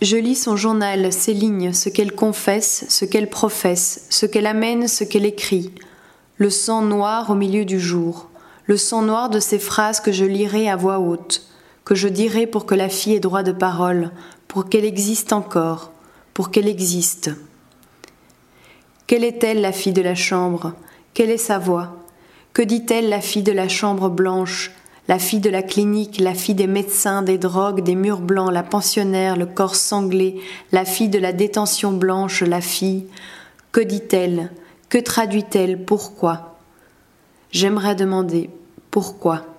Je lis son journal, ses lignes, ce qu'elle confesse, ce qu'elle professe, ce qu'elle amène, ce qu'elle écrit. Le sang noir au milieu du jour, le sang noir de ces phrases que je lirai à voix haute, que je dirai pour que la fille ait droit de parole, pour qu'elle existe encore, pour qu'elle existe. Quelle est-elle, la fille de la chambre? Quelle est sa voix? Que dit-elle, la fille de la chambre blanche? La fille de la clinique, la fille des médecins, des drogues, des murs blancs, la pensionnaire, le corps sanglé, la fille de la détention blanche, la fille. Que dit-elle? Que traduit-elle? Pourquoi? J'aimerais demander pourquoi.